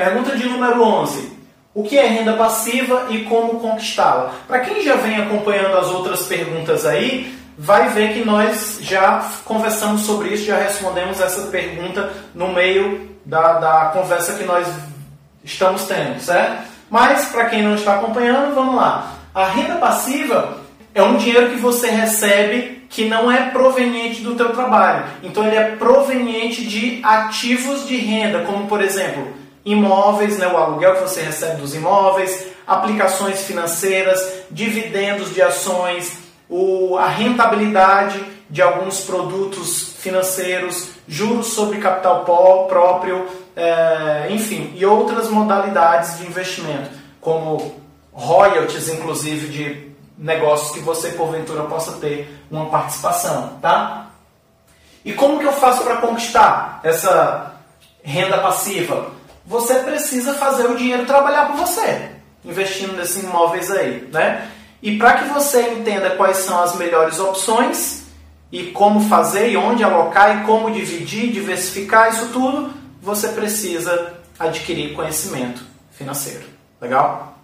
Pergunta de número 11. O que é renda passiva e como conquistá-la? Para quem já vem acompanhando as outras perguntas aí, vai ver que nós já conversamos sobre isso, já respondemos essa pergunta no meio da, da conversa que nós estamos tendo, certo? Mas, para quem não está acompanhando, vamos lá. A renda passiva é um dinheiro que você recebe que não é proveniente do teu trabalho. Então, ele é proveniente de ativos de renda, como, por exemplo, imóveis, né, o aluguel que você recebe dos imóveis, aplicações financeiras, dividendos de ações, o, a rentabilidade de alguns produtos financeiros, juros sobre capital próprio, é, enfim, e outras modalidades de investimento, como royalties, inclusive, de negócios que você porventura possa ter uma participação, tá? E como que eu faço para conquistar essa renda passiva? Você precisa fazer o dinheiro trabalhar por você, investindo nesses imóveis aí, né? E para que você entenda quais são as melhores opções e como fazer e onde alocar e como dividir, diversificar isso tudo, você precisa adquirir conhecimento financeiro. Legal?